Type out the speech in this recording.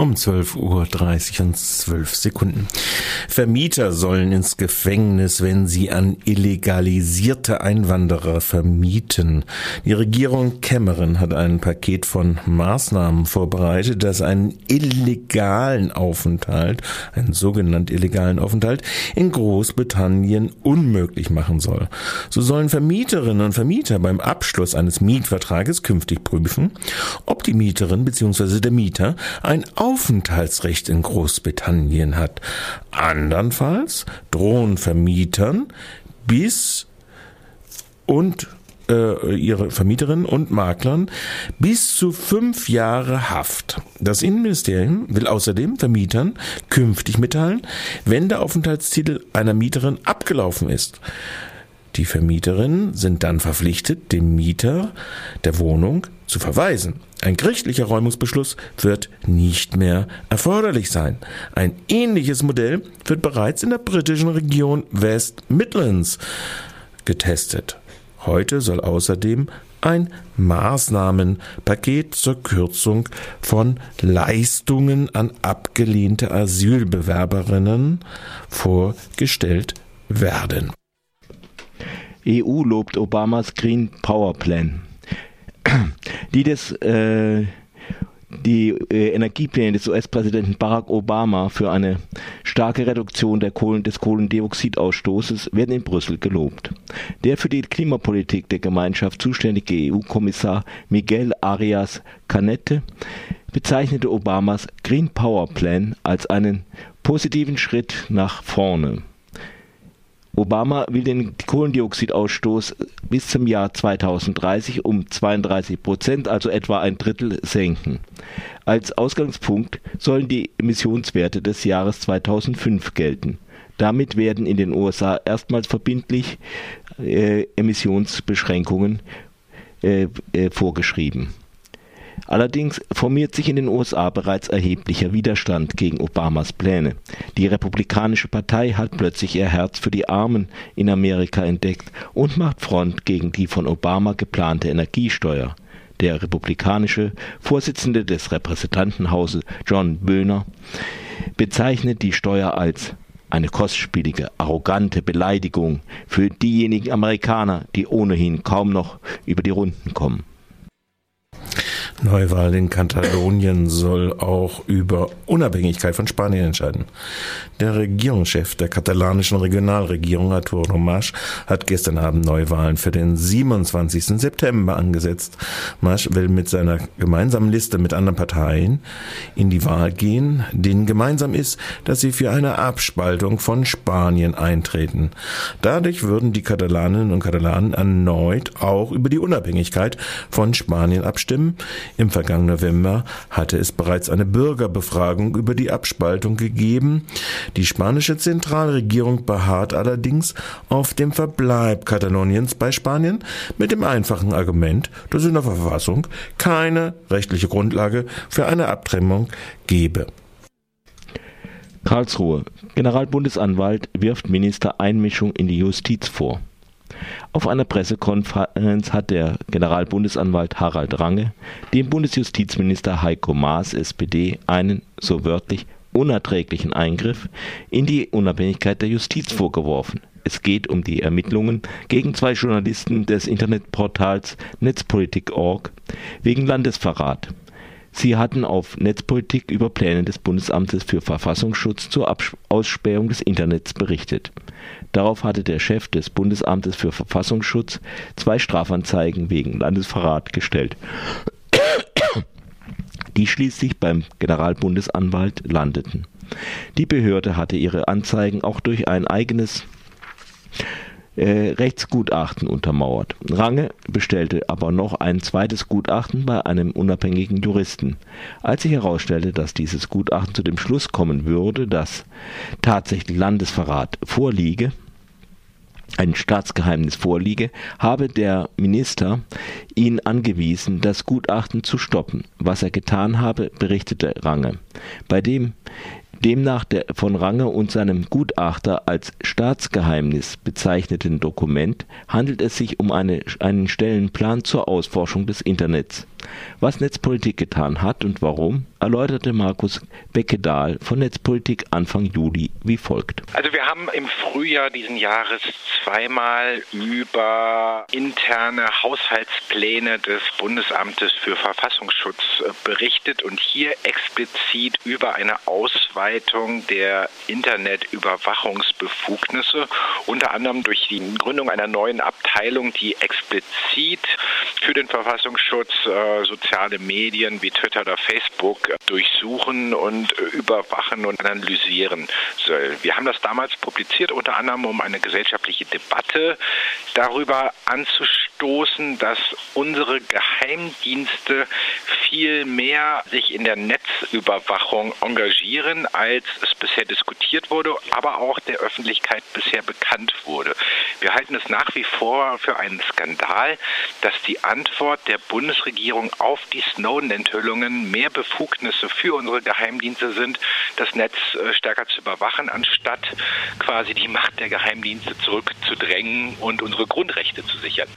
Um 12.30 Uhr und 12 Sekunden. Vermieter sollen ins Gefängnis, wenn sie an illegalisierte Einwanderer vermieten. Die Regierung Cameron hat ein Paket von Maßnahmen vorbereitet, das einen illegalen Aufenthalt, einen sogenannten illegalen Aufenthalt in Großbritannien unmöglich machen soll. So sollen Vermieterinnen und Vermieter beim Abschluss eines Mietvertrages künftig prüfen, ob die Mieterin bzw. der Mieter ein Aufenthaltsrecht in Großbritannien hat. Andernfalls drohen Vermietern bis und äh, ihre Vermieterinnen und Maklern bis zu fünf Jahre Haft. Das Innenministerium will außerdem Vermietern künftig mitteilen, wenn der Aufenthaltstitel einer Mieterin abgelaufen ist. Die Vermieterinnen sind dann verpflichtet, dem Mieter der Wohnung zu verweisen. Ein gerichtlicher Räumungsbeschluss wird nicht mehr erforderlich sein. Ein ähnliches Modell wird bereits in der britischen Region West Midlands getestet. Heute soll außerdem ein Maßnahmenpaket zur Kürzung von Leistungen an abgelehnte Asylbewerberinnen vorgestellt werden. EU lobt Obamas Green Power Plan. Die des äh, die äh, Energiepläne des US-Präsidenten Barack Obama für eine starke Reduktion der Kohlen, des Kohlendioxidausstoßes werden in Brüssel gelobt. Der für die Klimapolitik der Gemeinschaft zuständige EU-Kommissar Miguel Arias Canete bezeichnete Obamas Green Power Plan als einen positiven Schritt nach vorne. Obama will den Kohlendioxidausstoß bis zum Jahr 2030 um 32 Prozent, also etwa ein Drittel, senken. Als Ausgangspunkt sollen die Emissionswerte des Jahres 2005 gelten. Damit werden in den USA erstmals verbindlich äh, Emissionsbeschränkungen äh, äh, vorgeschrieben. Allerdings formiert sich in den USA bereits erheblicher Widerstand gegen Obamas Pläne. Die Republikanische Partei hat plötzlich ihr Herz für die Armen in Amerika entdeckt und macht Front gegen die von Obama geplante Energiesteuer. Der republikanische Vorsitzende des Repräsentantenhauses John Böhner bezeichnet die Steuer als eine kostspielige, arrogante Beleidigung für diejenigen Amerikaner, die ohnehin kaum noch über die Runden kommen. Neuwahl in Katalonien soll auch über Unabhängigkeit von Spanien entscheiden. Der Regierungschef der katalanischen Regionalregierung, Arturo Mas, hat gestern Abend Neuwahlen für den 27. September angesetzt. Mas will mit seiner gemeinsamen Liste mit anderen Parteien in die Wahl gehen, denen gemeinsam ist, dass sie für eine Abspaltung von Spanien eintreten. Dadurch würden die Katalaninnen und Katalanen erneut auch über die Unabhängigkeit von Spanien abstimmen, im vergangenen November hatte es bereits eine Bürgerbefragung über die Abspaltung gegeben. Die spanische Zentralregierung beharrt allerdings auf dem Verbleib Kataloniens bei Spanien mit dem einfachen Argument, dass in der Verfassung keine rechtliche Grundlage für eine Abtrennung gebe. Karlsruhe. Generalbundesanwalt wirft Minister Einmischung in die Justiz vor. Auf einer Pressekonferenz hat der Generalbundesanwalt Harald Range dem Bundesjustizminister Heiko Maas (SPD) einen, so wörtlich, unerträglichen Eingriff in die Unabhängigkeit der Justiz vorgeworfen. Es geht um die Ermittlungen gegen zwei Journalisten des Internetportals Netzpolitik.org wegen Landesverrat Sie hatten auf Netzpolitik über Pläne des Bundesamtes für Verfassungsschutz zur Ausspähung des Internets berichtet. Darauf hatte der Chef des Bundesamtes für Verfassungsschutz zwei Strafanzeigen wegen Landesverrat gestellt, die schließlich beim Generalbundesanwalt landeten. Die Behörde hatte ihre Anzeigen auch durch ein eigenes äh, Rechtsgutachten untermauert. Range bestellte aber noch ein zweites Gutachten bei einem unabhängigen Juristen. Als sich herausstellte, dass dieses Gutachten zu dem Schluss kommen würde, dass tatsächlich Landesverrat vorliege, ein Staatsgeheimnis vorliege, habe der Minister ihn angewiesen, das Gutachten zu stoppen. Was er getan habe, berichtete Range. Bei dem Demnach der von Range und seinem Gutachter als Staatsgeheimnis bezeichneten Dokument handelt es sich um eine, einen Stellenplan zur Ausforschung des Internets. Was Netzpolitik getan hat und warum, erläuterte Markus Beckedahl von Netzpolitik Anfang Juli wie folgt. Also wir haben im Frühjahr diesen Jahres zweimal über interne Haushaltspläne des Bundesamtes für Verfassungsschutz äh, berichtet und hier explizit über eine Ausweitung der Internetüberwachungsbefugnisse, unter anderem durch die Gründung einer neuen Abteilung, die explizit für den Verfassungsschutz äh, soziale Medien wie Twitter oder Facebook durchsuchen und äh, überwachen und analysieren soll. Wir haben das damals publiziert, unter anderem um eine gesellschaftliche Debatte darüber anzustoßen, dass unsere Geheimdienste viel mehr sich in der Netzüberwachung engagieren, als es bisher diskutiert wurde, aber auch der Öffentlichkeit bisher bekannt wurde. Wir halten es nach wie vor für einen Skandal, dass die Antwort der Bundesregierung auf die Snowden-Enthüllungen mehr Befugnisse für unsere Geheimdienste sind, das Netz äh, stärker zu überwachen, anstatt quasi die Macht der Geheimdienste zurückzudrängen und unsere Grundrechte zu sichern.